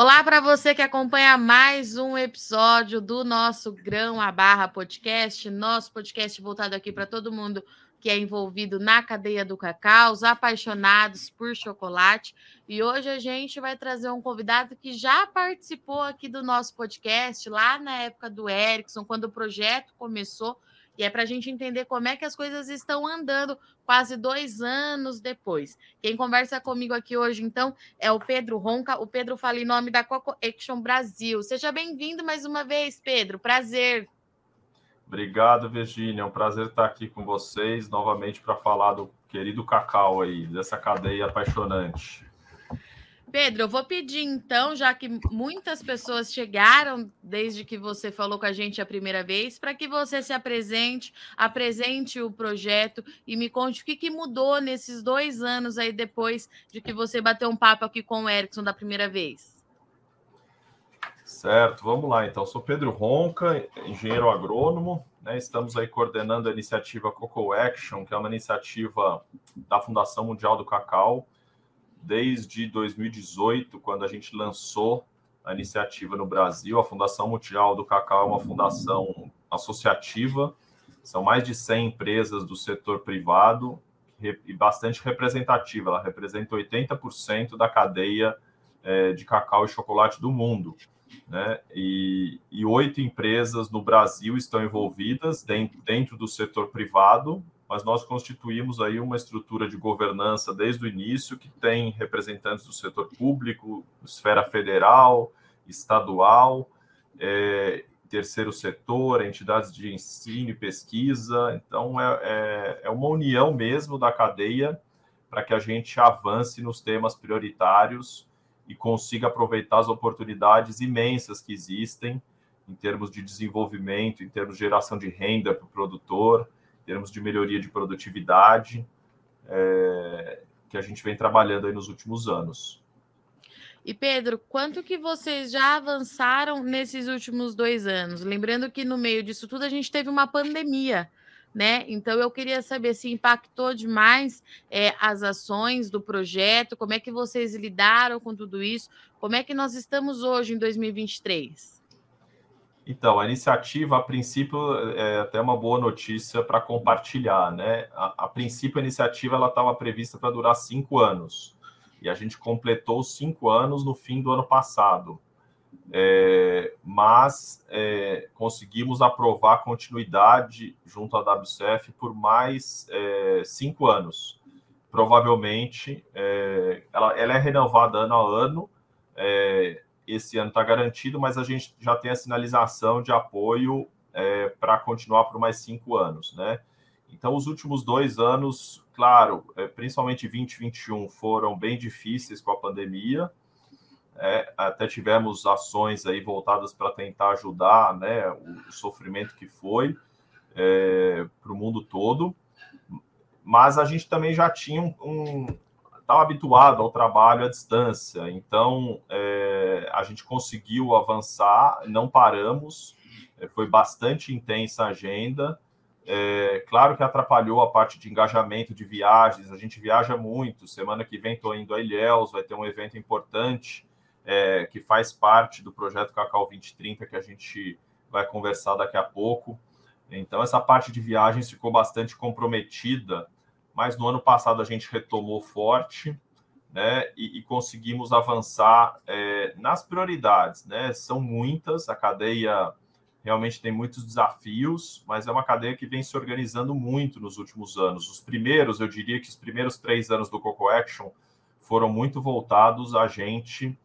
Olá para você que acompanha mais um episódio do nosso Grão a Barra Podcast, nosso podcast voltado aqui para todo mundo que é envolvido na cadeia do cacau, os apaixonados por chocolate. E hoje a gente vai trazer um convidado que já participou aqui do nosso podcast lá na época do Erickson, quando o projeto começou. E é para a gente entender como é que as coisas estão andando quase dois anos depois. Quem conversa comigo aqui hoje, então, é o Pedro Ronca. O Pedro fala em nome da Coco Action Brasil. Seja bem-vindo mais uma vez, Pedro. Prazer. Obrigado, Virginia. É um prazer estar aqui com vocês novamente para falar do querido cacau aí, dessa cadeia apaixonante. Pedro, eu vou pedir então, já que muitas pessoas chegaram desde que você falou com a gente a primeira vez, para que você se apresente, apresente o projeto e me conte o que, que, mudou nesses dois anos aí depois de que você bateu um papo aqui com o Erickson da primeira vez. Certo, vamos lá então. Sou Pedro Ronca, engenheiro agrônomo. Né? Estamos aí coordenando a iniciativa Coco Action, que é uma iniciativa da Fundação Mundial do Cacau desde 2018, quando a gente lançou a iniciativa no Brasil. A Fundação Mundial do Cacau é uma fundação associativa, são mais de 100 empresas do setor privado e bastante representativa. Ela representa 80% da cadeia é, de cacau e chocolate do mundo. Né? E, oito empresas no Brasil estão envolvidas dentro, dentro do setor privado mas nós constituímos aí uma estrutura de governança desde o início que tem representantes do setor público, esfera federal, estadual, é, terceiro setor, entidades de ensino e pesquisa. Então, é, é, é uma união mesmo da cadeia para que a gente avance nos temas prioritários e consiga aproveitar as oportunidades imensas que existem em termos de desenvolvimento, em termos de geração de renda para o produtor, termos de melhoria de produtividade, é, que a gente vem trabalhando aí nos últimos anos. E Pedro, quanto que vocês já avançaram nesses últimos dois anos? Lembrando que no meio disso tudo a gente teve uma pandemia, né? Então eu queria saber se impactou demais é, as ações do projeto, como é que vocês lidaram com tudo isso, como é que nós estamos hoje em 2023? Então, a iniciativa, a princípio, é até uma boa notícia para compartilhar, né? A, a, princípio, a iniciativa ela estava prevista para durar cinco anos e a gente completou cinco anos no fim do ano passado. É, mas é, conseguimos aprovar a continuidade junto à WCF por mais é, cinco anos. Provavelmente, é, ela, ela, é renovada ano a ano é, esse ano está garantido, mas a gente já tem a sinalização de apoio é, para continuar por mais cinco anos, né? Então, os últimos dois anos, claro, é, principalmente 2021, foram bem difíceis com a pandemia. É, até tivemos ações aí voltadas para tentar ajudar, né, o, o sofrimento que foi é, para o mundo todo. Mas a gente também já tinha um, um estava habituado ao trabalho à distância, então é, a gente conseguiu avançar, não paramos, é, foi bastante intensa a agenda. É, claro que atrapalhou a parte de engajamento de viagens, a gente viaja muito. Semana que vem estou indo a Ilhéus, vai ter um evento importante é, que faz parte do projeto Cacau 2030 que a gente vai conversar daqui a pouco. Então, essa parte de viagens ficou bastante comprometida mas no ano passado a gente retomou forte, né, e, e conseguimos avançar é, nas prioridades, né, são muitas, a cadeia realmente tem muitos desafios, mas é uma cadeia que vem se organizando muito nos últimos anos. Os primeiros, eu diria que os primeiros três anos do Coco Action foram muito voltados a gente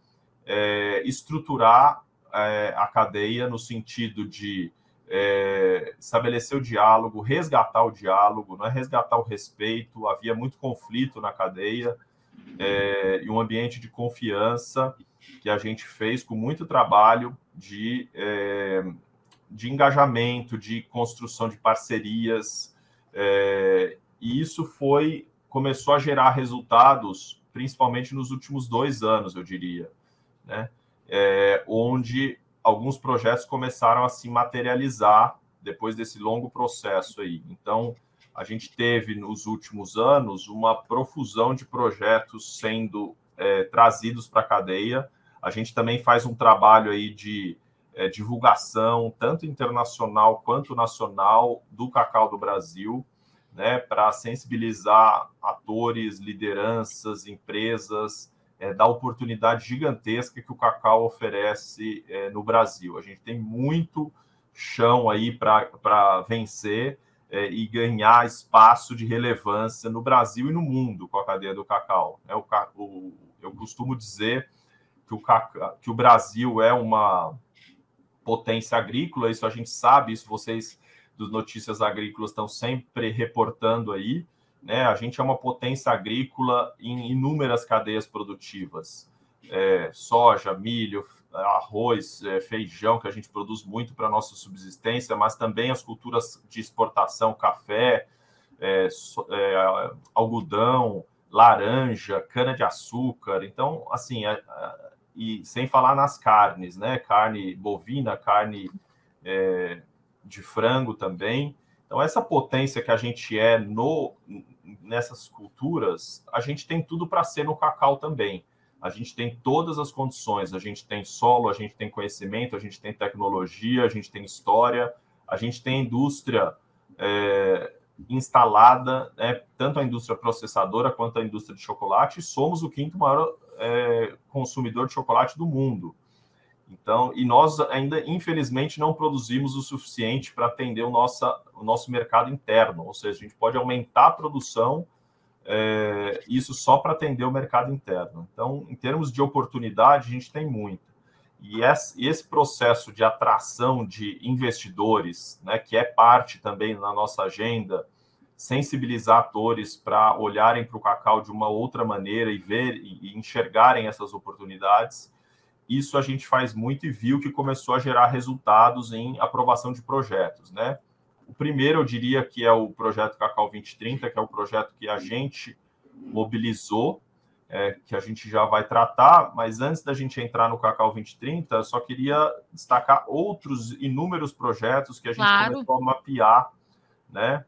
é, estruturar é, a cadeia no sentido de é, estabelecer o diálogo, resgatar o diálogo, não é resgatar o respeito. Havia muito conflito na cadeia é, e um ambiente de confiança que a gente fez com muito trabalho de, é, de engajamento, de construção de parcerias. É, e isso foi começou a gerar resultados, principalmente nos últimos dois anos, eu diria, né? É, onde alguns projetos começaram a se materializar depois desse longo processo aí. Então, a gente teve nos últimos anos uma profusão de projetos sendo é, trazidos para a cadeia. A gente também faz um trabalho aí de é, divulgação, tanto internacional quanto nacional, do cacau do Brasil, né, para sensibilizar atores, lideranças, empresas, é, da oportunidade gigantesca que o cacau oferece é, no Brasil. A gente tem muito chão aí para vencer é, e ganhar espaço de relevância no Brasil e no mundo com a cadeia do cacau. É, o, o, eu costumo dizer que o, cacau, que o Brasil é uma potência agrícola, isso a gente sabe, isso vocês dos Notícias Agrícolas estão sempre reportando aí. Né? A gente é uma potência agrícola em inúmeras cadeias produtivas. É, soja, milho, arroz, é, feijão, que a gente produz muito para nossa subsistência, mas também as culturas de exportação, café, é, é algodão, laranja, cana-de-açúcar. Então, assim, é, é, e sem falar nas carnes, né? Carne bovina, carne é, de frango também. Então, essa potência que a gente é no, nessas culturas, a gente tem tudo para ser no cacau também. A gente tem todas as condições, a gente tem solo, a gente tem conhecimento, a gente tem tecnologia, a gente tem história, a gente tem indústria é, instalada, né, tanto a indústria processadora quanto a indústria de chocolate, e somos o quinto maior é, consumidor de chocolate do mundo. Então, e nós ainda, infelizmente, não produzimos o suficiente para atender o, nossa, o nosso mercado interno, ou seja, a gente pode aumentar a produção, é, isso só para atender o mercado interno. Então, em termos de oportunidade, a gente tem muito. E esse, processo de atração de investidores, né, que é parte também na nossa agenda, sensibilizar atores para olharem para o cacau de uma outra maneira e ver e enxergarem essas oportunidades isso a gente faz muito e viu que começou a gerar resultados em aprovação de projetos, né? O primeiro, eu diria que é o projeto Cacau 2030, que é o projeto que a gente mobilizou, é, que a gente já vai tratar, mas antes da gente entrar no Cacau 2030, eu só queria destacar outros inúmeros projetos que a gente claro. começou a mapear, né?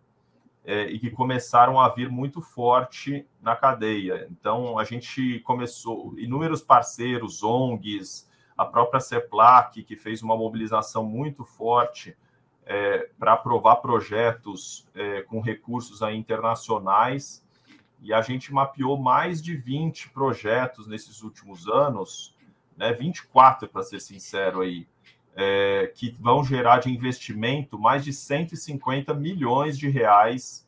é, e que começaram a vir muito forte na cadeia. Então, a gente começou, inúmeros parceiros, ONGs, a própria CEPLAC, que fez uma mobilização muito forte é, para aprovar projetos é, com recursos aí internacionais, e a gente mapeou mais de 20 projetos nesses últimos anos, né, 24 para ser sincero aí, é, que vão gerar de investimento mais de 150 milhões de reais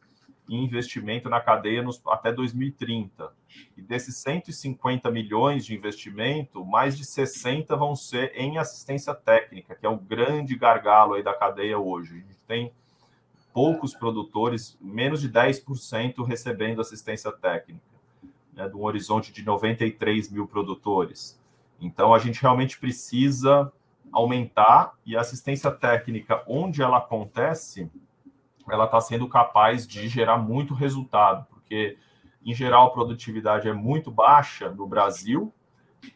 em investimento na cadeia nos, até 2030. E desses 150 milhões de investimento, mais de 60 vão ser em assistência técnica, que é o grande gargalo aí da cadeia hoje. A gente tem poucos produtores, menos de 10% recebendo assistência técnica, né, de um horizonte de 93 mil produtores. Então, a gente realmente precisa aumentar e a assistência técnica, onde ela acontece, ela está sendo capaz de gerar muito resultado, porque em geral a produtividade é muito baixa no Brasil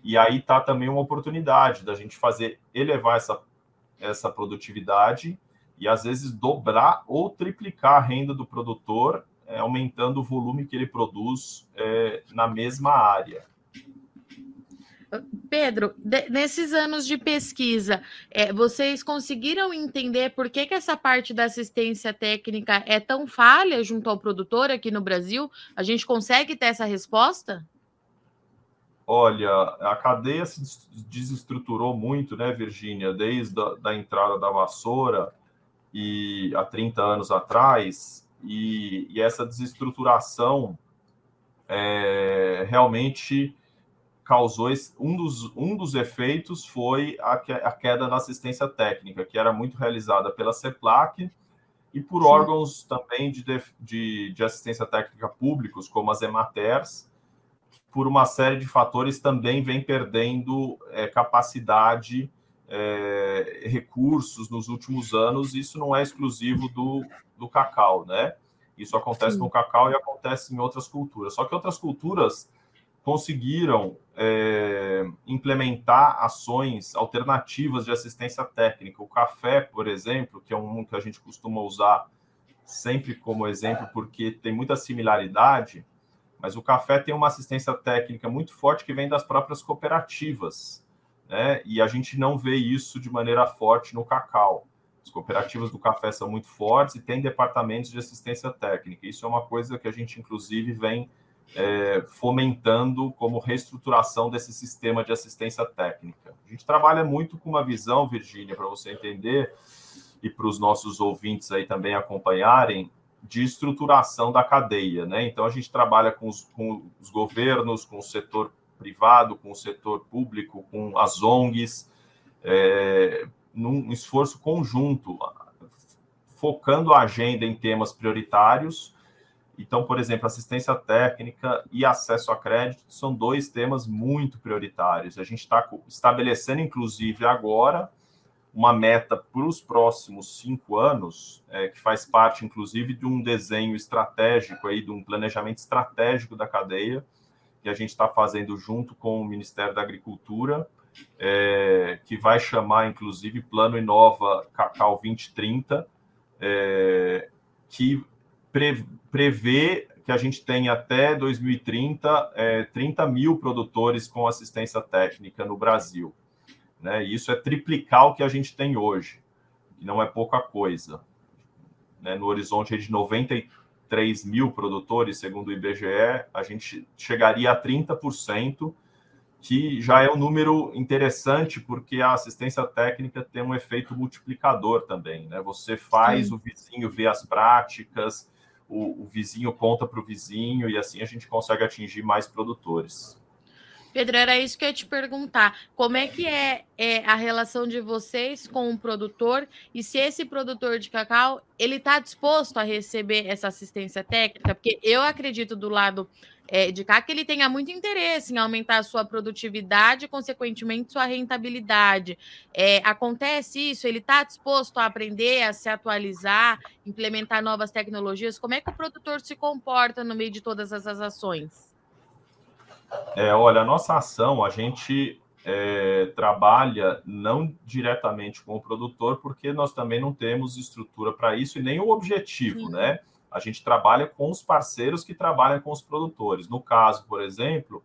e aí está também uma oportunidade da gente fazer elevar essa, essa produtividade e às vezes dobrar ou triplicar a renda do produtor, é, aumentando o volume que ele produz é, na mesma área. Pedro, de, nesses anos de pesquisa, é, vocês conseguiram entender por que, que essa parte da assistência técnica é tão falha junto ao produtor aqui no Brasil? A gente consegue ter essa resposta? Olha, a cadeia se desestruturou muito, né, Virgínia, desde a da entrada da vassoura e há 30 anos atrás, e, e essa desestruturação é, realmente causou um, dos, um dos efeitos foi a, a queda da assistência técnica, que era muito realizada pela CEPLAC e por Sim. órgãos também de, de, de, assistência técnica públicos, como as EMATERs, por uma série de fatores também vem perdendo é, capacidade, é, recursos nos últimos anos. Isso não é exclusivo do, do cacau, né? Isso acontece Sim. no cacau e acontece em outras culturas. Só que outras culturas conseguiram é, implementar ações alternativas de assistência técnica. O café, por exemplo, que é um que a gente costuma usar sempre como exemplo, porque tem muita similaridade, mas o café tem uma assistência técnica muito forte que vem das próprias cooperativas. né? E a gente não vê isso de maneira forte no cacau. As cooperativas do café são muito fortes e tem departamentos de assistência técnica. Isso é uma coisa que a gente, inclusive, vem é, fomentando como reestruturação desse sistema de assistência técnica. A gente trabalha muito com uma visão, Virgínia, para você entender, e para os nossos ouvintes aí também acompanharem, de estruturação da cadeia. Né? Então, a gente trabalha com os, com os governos, com o setor privado, com o setor público, com as ONGs, é, num esforço conjunto, focando a agenda em temas prioritários. Então, por exemplo, assistência técnica e acesso a crédito são dois temas muito prioritários. A gente está estabelecendo, inclusive, agora uma meta para os próximos cinco anos, é, que faz parte, inclusive, de um desenho estratégico aí, de um planejamento estratégico da cadeia, que a gente está fazendo junto com o Ministério da Agricultura, é, que vai chamar, inclusive, Plano Inova Cacau 2030, é, que pre, prevê que a gente tem até 2030 é, 30 mil produtores com assistência técnica no Brasil. Né? E isso é triplicar o que a gente tem hoje, que não é pouca coisa. Né? No horizonte de 93 mil produtores, segundo o IBGE, a gente chegaria a 30% que já é um número interessante, porque a assistência técnica tem um efeito multiplicador também. Né? Você faz Sim. o vizinho ver as práticas, o, o vizinho conta para o vizinho, e assim a gente consegue atingir mais produtores. Pedro, era isso que eu ia te perguntar. Como é que é, é, a relação de vocês com o produtor e se esse produtor de cacau ele está disposto a receber essa assistência técnica? Porque eu acredito do lado é, de cá que ele tenha muito interesse em aumentar a sua produtividade consequentemente, sua rentabilidade. É, acontece isso? Ele está disposto a aprender, a se atualizar, implementar novas tecnologias? Como é que o produtor se comporta no meio de todas essas ações? É, olha, a nossa ação, a gente é, trabalha não diretamente com o produtor, porque nós também não temos estrutura para isso e nem o objetivo, né? A gente trabalha com os parceiros que trabalham com os produtores. No caso, por exemplo,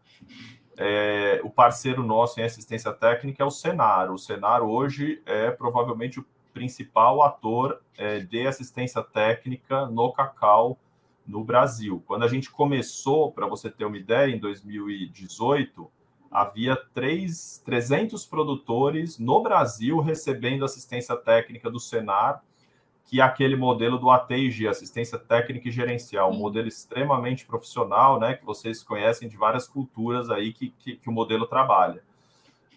é, o parceiro nosso em assistência técnica é o Senar. O Senar hoje é provavelmente o principal ator é, de assistência técnica no cacau no Brasil. Quando a gente começou, para você ter uma ideia, em 2018, havia 3, 300 produtores no Brasil recebendo assistência técnica do Senar que é aquele modelo do ATG, assistência técnica e gerencial, um modelo extremamente profissional, né, que vocês conhecem de várias culturas aí que, que, que o modelo trabalha.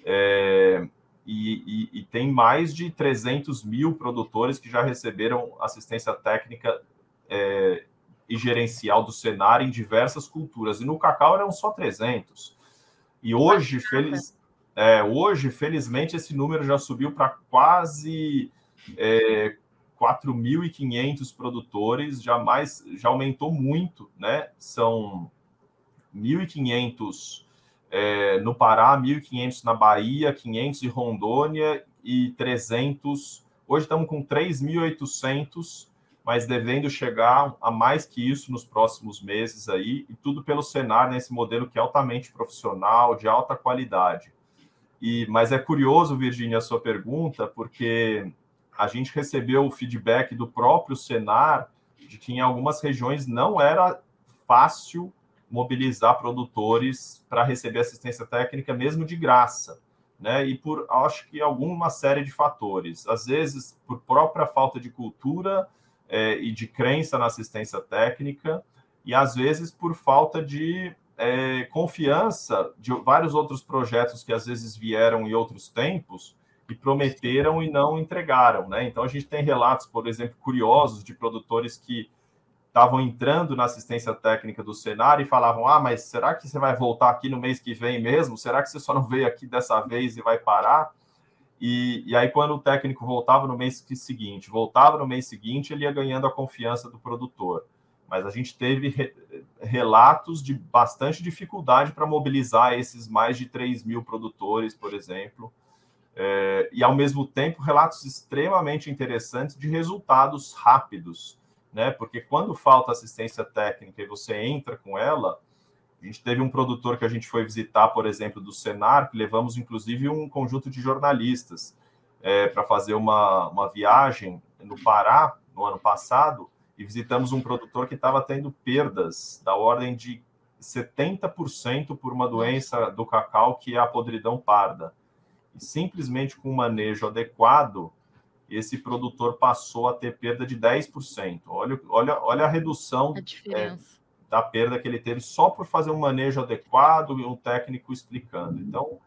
É, e, e, e, tem mais de 300 mil produtores que já receberam assistência técnica é, e gerencial do Senar em diversas culturas. E no cacau eram só 300. E hoje, feliz, é, hoje felizmente, esse número já subiu para quase é, 4.500 produtores, já, mais, já aumentou muito, né? São 1.500 é, no Pará, 1.500 na Bahia, 500 em Rondônia e 300. Hoje estamos com 3.800, mas devendo chegar a mais que isso nos próximos meses aí, e tudo pelo Senar, nesse modelo que é altamente profissional, de alta qualidade. E, mas é curioso, Virginia, a sua pergunta, porque a gente recebeu o feedback do próprio Senar de que em algumas regiões não era fácil mobilizar produtores para receber assistência técnica, mesmo de graça, né? E por acho que alguma série de fatores, às vezes por própria falta de cultura é, e de crença na assistência técnica, e às vezes por falta de é, confiança de vários outros projetos que às vezes vieram em outros tempos e prometeram e não entregaram, né? Então a gente tem relatos, por exemplo, curiosos de produtores que estavam entrando na assistência técnica do Senar e falavam: "Ah, mas será que você vai voltar aqui no mês que vem mesmo? Será que você só não veio aqui dessa vez e vai parar?" E, e aí quando o técnico voltava no mês seguinte, voltava no mês seguinte, ele ia ganhando a confiança do produtor. Mas a gente teve re, relatos de bastante dificuldade para mobilizar esses mais de 3 mil produtores, por exemplo, é, e, ao mesmo tempo, relatos extremamente interessantes de resultados rápidos, né? Porque quando falta assistência técnica e você entra com ela, A gente teve um produtor que a gente foi visitar, por exemplo, do Senar, que levamos inclusive um conjunto de jornalistas é, para fazer uma, uma viagem no Pará no ano passado e visitamos um produtor que estava tendo perdas da ordem de 70% por uma doença do cacau que é a podridão parda. E simplesmente com um manejo adequado, esse produtor passou a ter perda de 10%. Olha, olha, olha a redução é, da perda que ele teve só por fazer um manejo adequado e um técnico explicando. Então,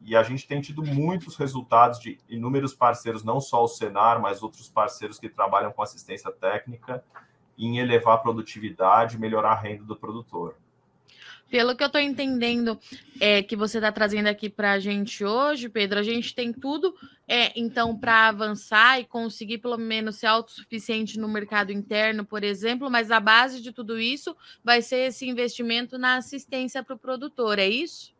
e a gente tem tido muitos resultados de inúmeros parceiros, não só o Senar, mas outros parceiros que trabalham com assistência técnica, em elevar a produtividade melhorar a renda do produtor. Pelo que eu estou entendendo é, que você está trazendo aqui para a gente hoje, Pedro, a gente tem tudo, é, então, para avançar e conseguir pelo menos ser autossuficiente no mercado interno, por exemplo, mas a base de tudo isso vai ser esse investimento na assistência para o produtor, é isso?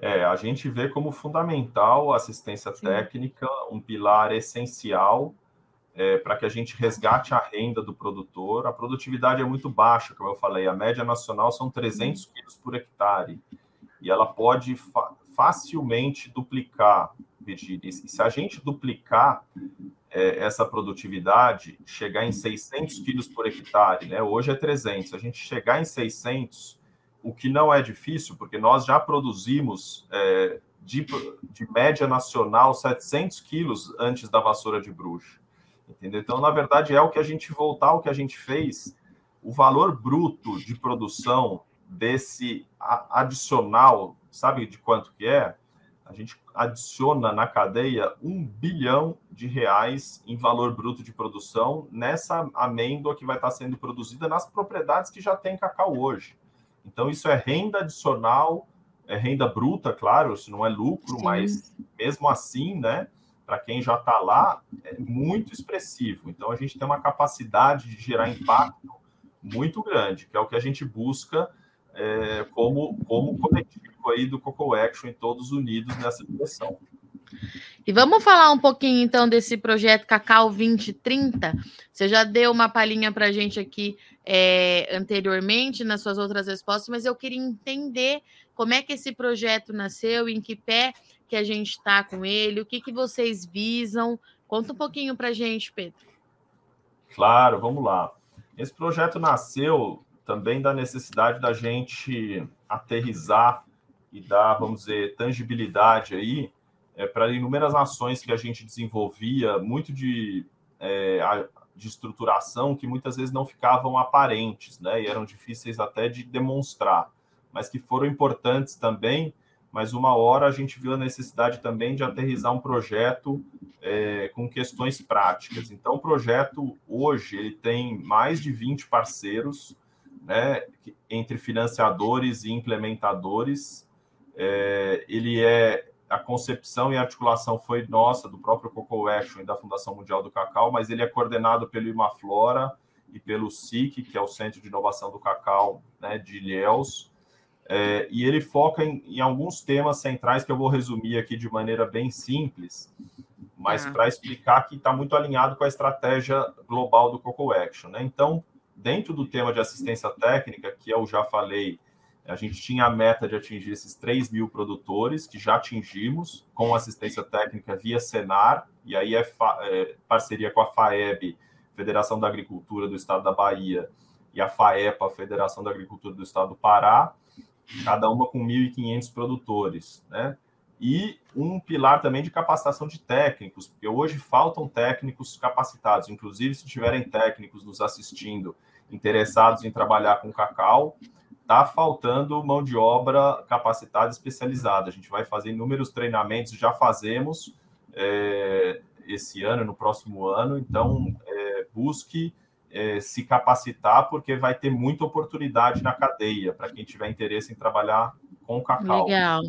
É, a gente vê como fundamental a assistência Sim. técnica, um pilar essencial é, para que a gente resgate a renda do produtor. A produtividade é muito baixa, como eu falei, a média nacional são 300 quilos por hectare, e ela pode fa facilmente duplicar, Virgínia. E se a gente duplicar é, essa produtividade, chegar em 600 quilos por hectare, né? hoje é 300, a gente chegar em 600 o que não é difícil, porque nós já produzimos é, de, de, média nacional 700 quilos antes da vassoura de bruxa. Entendeu? Então, na verdade, é o que a gente voltar ao que a gente fez, o valor bruto de produção desse adicional, sabe de quanto que é? A gente adiciona na cadeia um bilhão de reais em valor bruto de produção nessa amêndoa que vai estar sendo produzida nas propriedades que já tem cacau hoje. Então, isso é renda adicional, é renda bruta, claro, isso não é lucro, Sim. mas mesmo assim, né, para quem já está lá, é muito expressivo. Então, a gente tem uma capacidade de gerar impacto muito grande, que é o que a gente busca é, como, como coletivo aí do Coco Action todos unidos nessa direção. E vamos falar um pouquinho então desse projeto Cacau 2030. Você já deu uma palhinha para a gente aqui é, anteriormente nas suas outras respostas, mas eu queria entender como é que esse projeto nasceu, em que pé que a gente está com ele, o que, que vocês visam. Conta um pouquinho para a gente, Pedro. Claro, vamos lá. Esse projeto nasceu também da necessidade da gente aterrizar e dar, vamos dizer, tangibilidade aí é, para inúmeras ações que a gente desenvolvia, muito de é, de estruturação que muitas vezes não ficavam aparentes, né? E eram difíceis até de demonstrar, mas que foram importantes também. Mas uma hora a gente viu a necessidade também de aterrizar um projeto é, com questões práticas. Então, o projeto hoje ele tem mais de 20 parceiros, né? Entre financiadores e implementadores. É, ele é a concepção e articulação foi nossa, do próprio Coco Action e da Fundação Mundial do Cacau, mas ele é coordenado pelo Imaflora e pelo SIC, que é o Centro de Inovação do Cacau né, de Ilhéus, é, e ele foca em, em, alguns temas centrais que eu vou resumir aqui de maneira bem simples, mas ah. para explicar que está muito alinhado com a estratégia global do Coco Action. Né? Então, dentro do tema de assistência técnica, que eu já falei, a gente tinha a meta de atingir esses 3 mil produtores, que já atingimos, com assistência técnica via Senar, e aí é, é, parceria com a FAEB, Federação da Agricultura do Estado da Bahia, e a FAEPA, Federação da Agricultura do Estado do Pará, cada uma com 1.500 produtores, né? E um pilar também de capacitação de técnicos, porque hoje faltam técnicos capacitados, inclusive se tiverem técnicos nos assistindo interessados em trabalhar com cacau, está faltando mão de obra capacitada especializada. A gente vai fazer inúmeros treinamentos, já fazemos é, esse ano, no próximo ano. Então, é, busque é, se capacitar, porque vai ter muita oportunidade na cadeia para quem tiver interesse em trabalhar com cacau. Legal.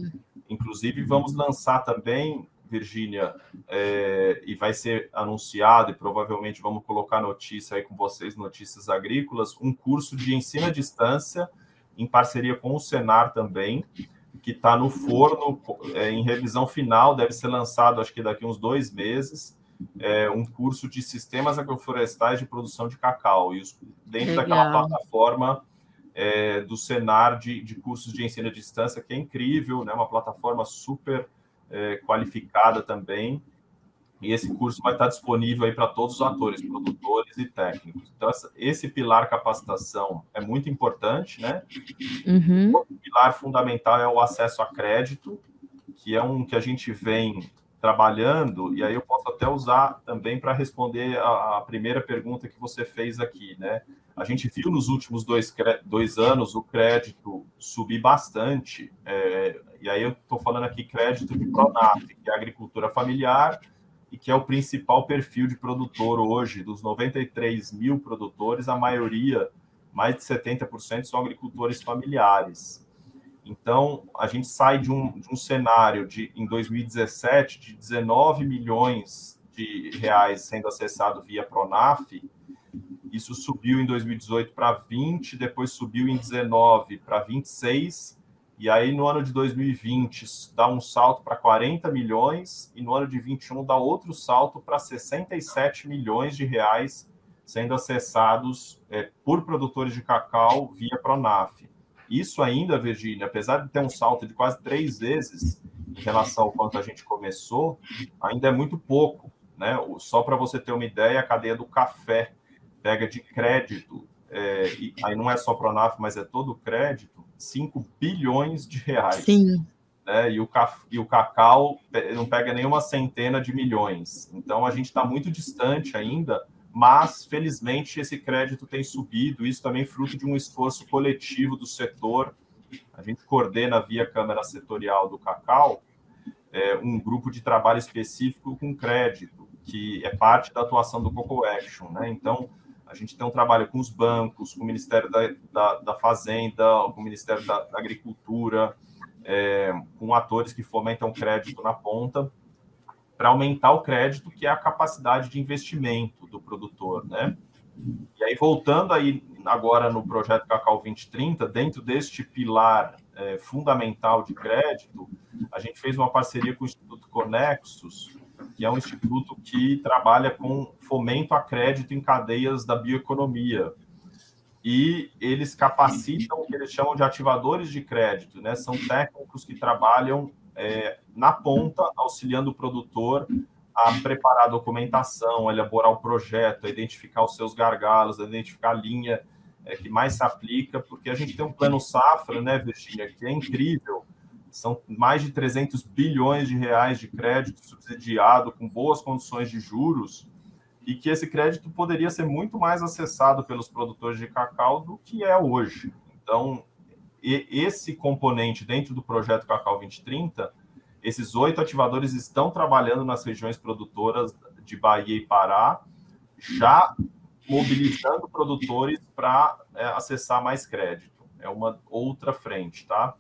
Inclusive, vamos lançar também, Virgínia, é, e vai ser anunciado, e provavelmente vamos colocar notícia aí com vocês, notícias agrícolas, um curso de ensino à distância em parceria com o Senar também, que está no forno, é, em revisão final, deve ser lançado, acho que daqui uns dois meses, é, um curso de sistemas agroflorestais de produção de cacau. E os, dentro Legal. daquela plataforma é, do Senar de, de, cursos de ensino à distância, que é incrível, né? uma plataforma super é, qualificada também. E esse curso vai estar disponível aí para todos os atores, produtores e técnicos. Então, esse pilar capacitação é muito importante, né? Uhum. O pilar fundamental é o acesso a crédito, que é um que a gente vem trabalhando, e aí eu posso até usar também para responder a, a, primeira pergunta que você fez aqui, né? A gente viu nos últimos dois, dois anos o crédito subir bastante, é, e aí eu estou falando aqui crédito de Pronaf, que é agricultura familiar, e que é o principal perfil de produtor hoje, dos 93 mil produtores, a maioria, mais de 70%, são agricultores familiares. Então, a gente sai de um, de um cenário de, em 2017 de 19 milhões de reais sendo acessado via Pronaf, isso subiu em 2018 para 20, depois subiu em 19 para 26, e aí no ano de 2020 dá um salto para 40 milhões, e no ano de 21 dá outro salto para 67 milhões de reais sendo acessados é, por produtores de cacau via Pronaf. Isso ainda, Virgínia, apesar de ter um salto de quase três vezes em relação ao quanto a gente começou, ainda é muito pouco. Né? Só para você ter uma ideia, a cadeia do café pega de crédito, é, e aí não é só Pronaf, mas é todo o crédito, 5 bilhões de reais. Sim. Né? E, o e o cacau não pega nenhuma centena de milhões. Então a gente está muito distante ainda mas felizmente esse crédito tem subido, isso também fruto de um esforço coletivo do setor. A gente coordena via Câmara Setorial do Cacau é, um grupo de trabalho específico com crédito, que é parte da atuação do Coco Action. Né? Então, a gente tem um trabalho com os bancos, com o Ministério da, da, da Fazenda, com o Ministério da, da Agricultura, é, com atores que fomentam crédito na ponta para aumentar o crédito, que é a capacidade de investimento do produtor, né? E aí, voltando aí agora no projeto Cacau 2030, dentro deste pilar é, fundamental de crédito, a gente fez uma parceria com o Instituto Conexus, que é um instituto que trabalha com fomento a crédito em cadeias da bioeconomia. E eles capacitam o que eles chamam de ativadores de crédito, né? São técnicos que trabalham é, na ponta, auxiliando o produtor a preparar a documentação, a elaborar o projeto, a identificar os seus gargalos, a identificar a linha é, que mais se aplica, porque a gente tem um plano safra, né, Virginia, que é incrível. São mais de 300 bilhões de reais de crédito subsidiado, com boas condições de juros, e que esse crédito poderia ser muito mais acessado pelos produtores de cacau do que é hoje. Então, esse componente dentro do projeto Cacau 2030, esses oito ativadores estão trabalhando nas regiões produtoras de Bahia e Pará, já mobilizando produtores para é, acessar mais crédito. É uma outra frente, tá?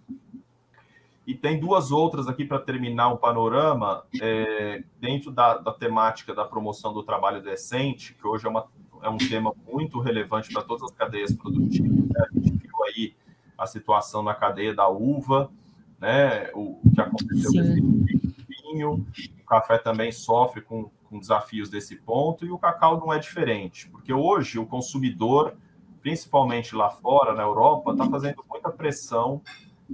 E tem duas outras aqui para terminar o panorama, é, dentro da, da, temática da promoção do trabalho decente, que hoje é, uma, é um tema muito relevante para todas as cadeias produtivas. Né? A gente viu aí a situação na cadeia da uva, né? O, o que aconteceu com vinho, o café também sofre com, com desafios desse ponto e o cacau não é diferente, porque hoje o consumidor, principalmente lá fora, na Europa, está fazendo muita pressão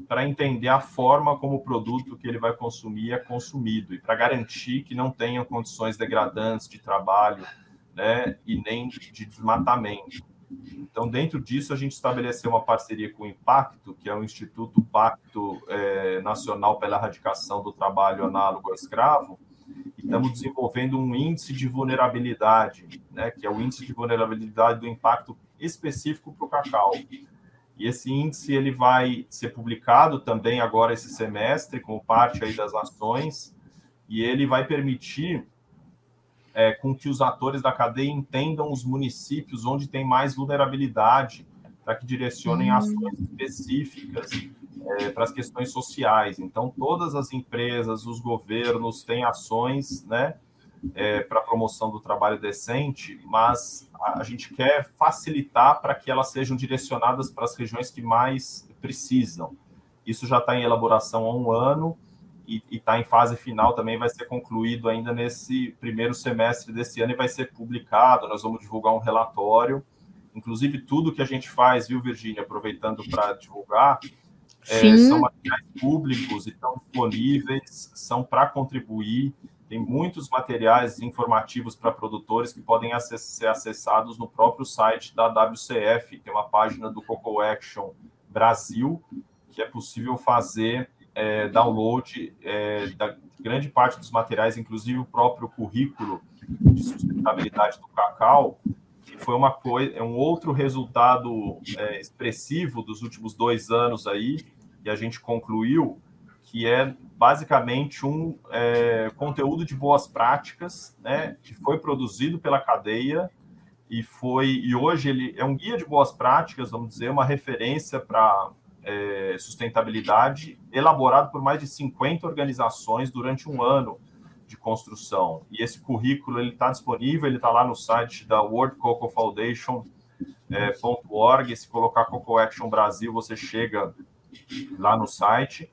para entender a forma como o produto que ele vai consumir é consumido e para garantir que não tenha condições degradantes de trabalho né, e nem de desmatamento. Então, dentro disso, a gente estabeleceu uma parceria com o Impacto, que é o Instituto Pacto é, Nacional pela Erradicação do Trabalho Análogo ao Escravo, e estamos desenvolvendo um índice de vulnerabilidade, né, que é o índice de vulnerabilidade do impacto específico para o cacau. E esse índice ele vai ser publicado também agora esse semestre, como parte aí das ações, e ele vai permitir é, com que os atores da cadeia entendam os municípios onde tem mais vulnerabilidade, para que direcionem hum. ações específicas é, para as questões sociais. Então, todas as empresas, os governos têm ações né, é, para a promoção do trabalho decente, mas a, a gente quer facilitar para que elas sejam direcionadas para as regiões que mais precisam. Isso já está em elaboração há um ano e está em fase final também, vai ser concluído ainda nesse primeiro semestre desse ano e vai ser publicado. Nós vamos divulgar um relatório inclusive tudo que a gente faz, viu, Virginia, aproveitando para divulgar, é, são materiais públicos e estão disponíveis, são para contribuir. Tem muitos materiais informativos para produtores que podem ser acessados no próprio site da WCF. Tem uma página do Coco Action Brasil, que é possível fazer é, download é, da grande parte dos materiais, inclusive o próprio currículo de sustentabilidade do cacau, que foi uma coisa, é um outro resultado é, expressivo dos últimos dois anos aí, e a gente concluiu que é basicamente um é, conteúdo de boas práticas, né, que foi produzido pela cadeia e foi e hoje ele é um guia de boas práticas, vamos dizer, uma referência para é, sustentabilidade, elaborado por mais de 50 organizações durante um ano de construção. E esse currículo ele está disponível, ele está lá no site da World Cocoa Foundation. É, .org, se colocar Coco Action Brasil, você chega lá no site.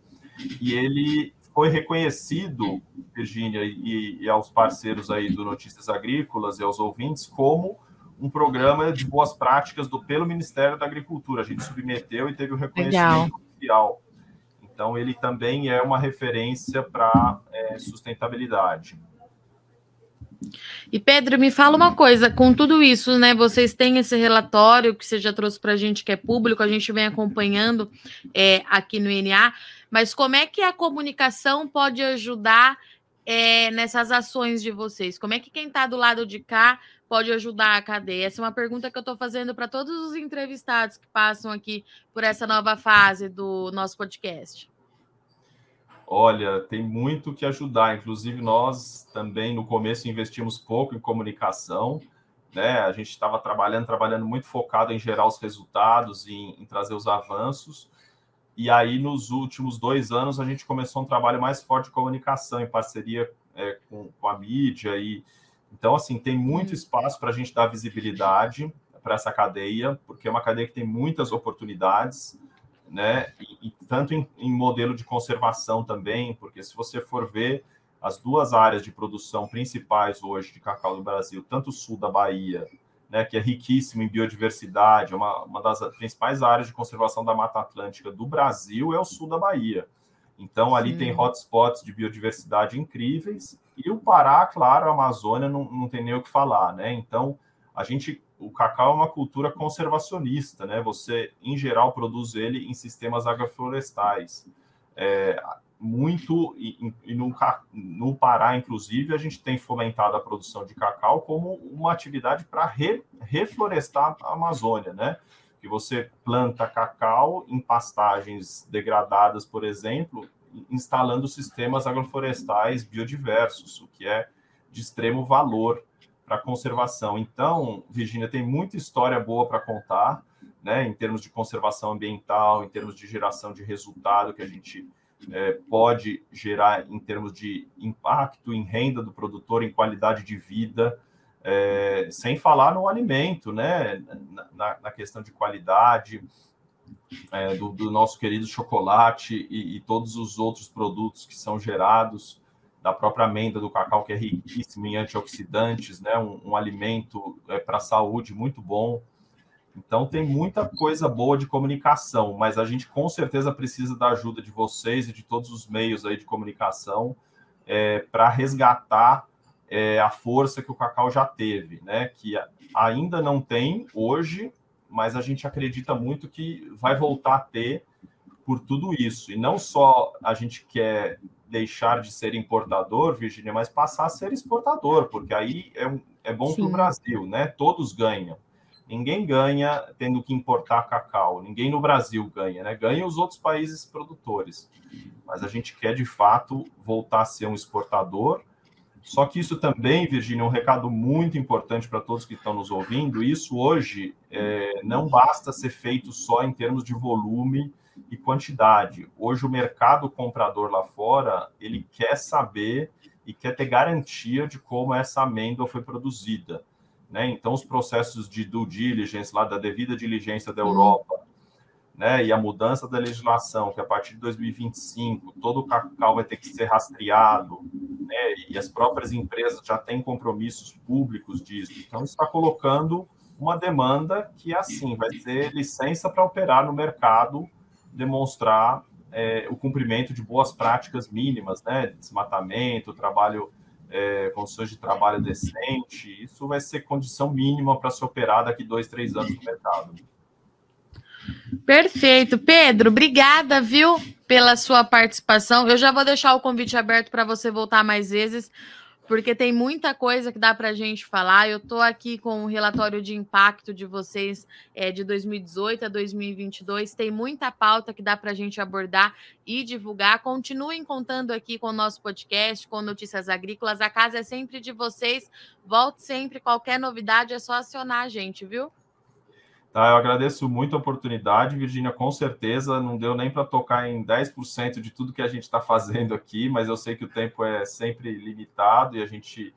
E ele foi reconhecido, Virgínia, e, e, aos parceiros aí do Notícias Agrícolas e aos ouvintes, como um programa de boas práticas do pelo Ministério da Agricultura. A gente submeteu e teve o reconhecimento oficial. Então, ele também é uma referência para é, sustentabilidade. E Pedro, me fala uma coisa, com tudo isso, né? Vocês têm esse relatório que você já trouxe para a gente, que é público, a gente vem acompanhando é, aqui no INA, mas como é que a comunicação pode ajudar é, nessas ações de vocês? Como é que quem está do lado de cá pode ajudar a cadeia? Essa é uma pergunta que eu estou fazendo para todos os entrevistados que passam aqui por essa nova fase do nosso podcast. Olha, tem muito que ajudar. Inclusive, nós também no começo investimos pouco em comunicação. Né? A gente estava trabalhando, trabalhando muito focado em gerar os resultados, em, em trazer os avanços. E aí, nos últimos dois anos, a gente começou um trabalho mais forte de comunicação, em parceria é, com, com, a mídia. E Então, assim, tem muito espaço para a gente dar visibilidade para essa cadeia, porque é uma cadeia que tem muitas oportunidades né? E, e tanto em, em, modelo de conservação também, porque se você for ver as duas áreas de produção principais hoje de cacau no Brasil, tanto o sul da Bahia, né, que é riquíssimo em biodiversidade, é uma, uma das principais áreas de conservação da Mata Atlântica do Brasil é o sul da Bahia. Então, ali Sim. tem hotspots de biodiversidade incríveis. E o Pará, claro, a Amazônia não, não tem nem o que falar, né? Então, a gente o cacau é uma cultura conservacionista, né? Você, em geral, produz ele em sistemas agroflorestais. É, muito, e, e no, no, Pará, inclusive, a gente tem fomentado a produção de cacau como uma atividade para re, reflorestar a Amazônia, né? Que você planta cacau em pastagens degradadas, por exemplo, instalando sistemas agroflorestais biodiversos, o que é de extremo valor para conservação. Então, Virginia, tem muita história boa para contar, né, em termos de conservação ambiental, em termos de geração de resultado que a gente é, pode gerar em termos de impacto em renda do produtor, em qualidade de vida, é, sem falar no alimento, né, na, na questão de qualidade. É, do, do, nosso querido chocolate e, e todos os outros produtos que são gerados da própria amêndoa do cacau, que é riquíssimo em antioxidantes, né? um, um alimento é, para a saúde muito bom. Então, tem muita coisa boa de comunicação, mas a gente com certeza precisa da ajuda de vocês e de todos os meios aí de comunicação é, para resgatar é, a força que o cacau já teve, né? Que ainda não tem hoje, mas a gente acredita muito que vai voltar a ter por tudo isso. E não só a gente quer deixar de ser importador, Virginia, mas passar a ser exportador, porque aí é, um, é bom para o Brasil, né? Todos ganham. Ninguém ganha tendo que importar cacau, ninguém no Brasil ganha, né? Ganham os outros países produtores. Mas a gente quer, de fato, voltar a ser um exportador. Só que isso também, Virginia, é um recado muito importante para todos que estão nos ouvindo. Isso hoje é, não basta ser feito só em termos de volume e quantidade. Hoje o mercado comprador lá fora, ele quer saber e quer ter garantia de como essa amêndoa foi produzida. Né? Então, os processos de due diligence, lá da devida diligência da Europa, hum. Né? e a mudança da legislação, que a partir de 2025 todo o cacau vai ter que ser rastreado, né? e as próprias empresas já têm compromissos públicos disso. Então, está colocando uma demanda que, assim, vai ser licença para operar no mercado, demonstrar é, o cumprimento de boas práticas mínimas, né? Desmatamento, trabalho, é, condições de trabalho decente. Isso vai ser condição mínima para se operar daqui dois, três anos no mercado. Perfeito. Pedro, obrigada, viu, pela sua participação. Eu já vou deixar o convite aberto para você voltar mais vezes porque tem muita coisa que dá para a gente falar. Eu estou aqui com o relatório de impacto de vocês é, de 2018 a 2022. Tem muita pauta que dá para a gente abordar e divulgar. Continuem contando aqui com o nosso podcast, com Notícias Agrícolas. A casa é sempre de vocês. Volte sempre. Qualquer novidade é só acionar a gente, viu? Tá, eu agradeço muito a oportunidade, Virginia, com certeza não deu nem para tocar em 10% de tudo que a gente está fazendo aqui, mas eu sei que o tempo é sempre limitado e a gente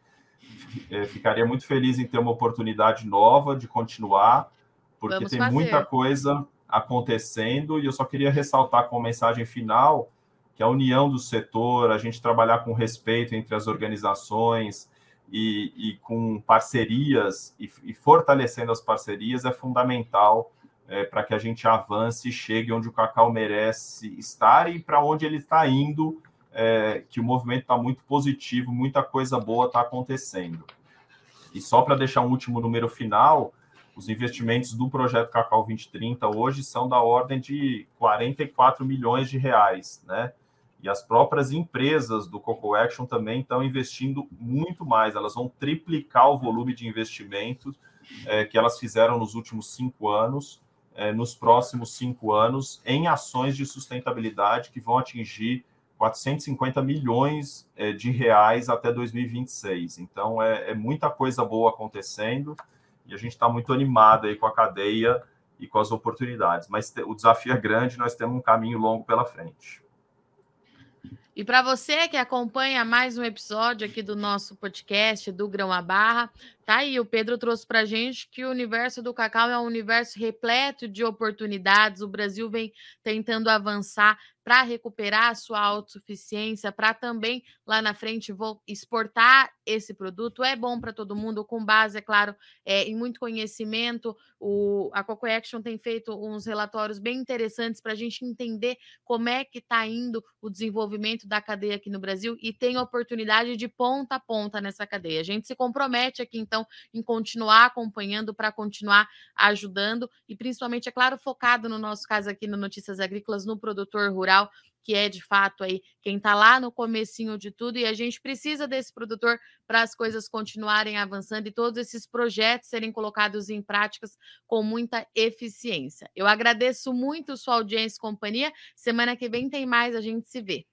é, ficaria muito feliz em ter uma oportunidade nova de continuar, porque Vamos tem fazer. muita coisa acontecendo e eu só queria ressaltar com mensagem final que a união do setor, a gente trabalhar com respeito entre as organizações, e, e com parcerias e, e, fortalecendo as parcerias é fundamental é, para que a gente avance e chegue onde o cacau merece estar e para onde ele está indo, é, que o movimento está muito positivo, muita coisa boa está acontecendo. E só para deixar um último número final, os investimentos do projeto Cacau 2030 hoje são da ordem de 44 milhões de reais, né? E as próprias empresas do Coco Action também estão investindo muito mais, elas vão triplicar o volume de investimentos é, que elas fizeram nos últimos cinco anos, é, nos próximos cinco anos, em ações de sustentabilidade que vão atingir 450 milhões é, de reais até 2026. Então, é, é muita coisa boa acontecendo e a gente está muito animado aí com a cadeia e com as oportunidades. Mas o desafio é grande, nós temos um caminho longo pela frente. E para você que acompanha mais um episódio aqui do nosso podcast do Grão a Barra, tá aí, o Pedro trouxe para gente que o universo do cacau é um universo repleto de oportunidades. O Brasil vem tentando avançar para recuperar a sua autossuficiência, para também lá na frente vou exportar esse produto. É bom para todo mundo, com base, é claro, é, em muito conhecimento. O, a Coco Action tem feito uns relatórios bem interessantes para a gente entender como é que está indo o desenvolvimento da cadeia aqui no Brasil e tem oportunidade de ponta a ponta nessa cadeia. A gente se compromete aqui, então, em continuar acompanhando para continuar ajudando e principalmente, é claro, focado no nosso caso aqui no Notícias Agrícolas, no produtor rural, que é de fato aí quem está lá no comecinho de tudo, e a gente precisa desse produtor para as coisas continuarem avançando e todos esses projetos serem colocados em práticas com muita eficiência. Eu agradeço muito sua audiência e companhia. Semana que vem tem mais, a gente se vê.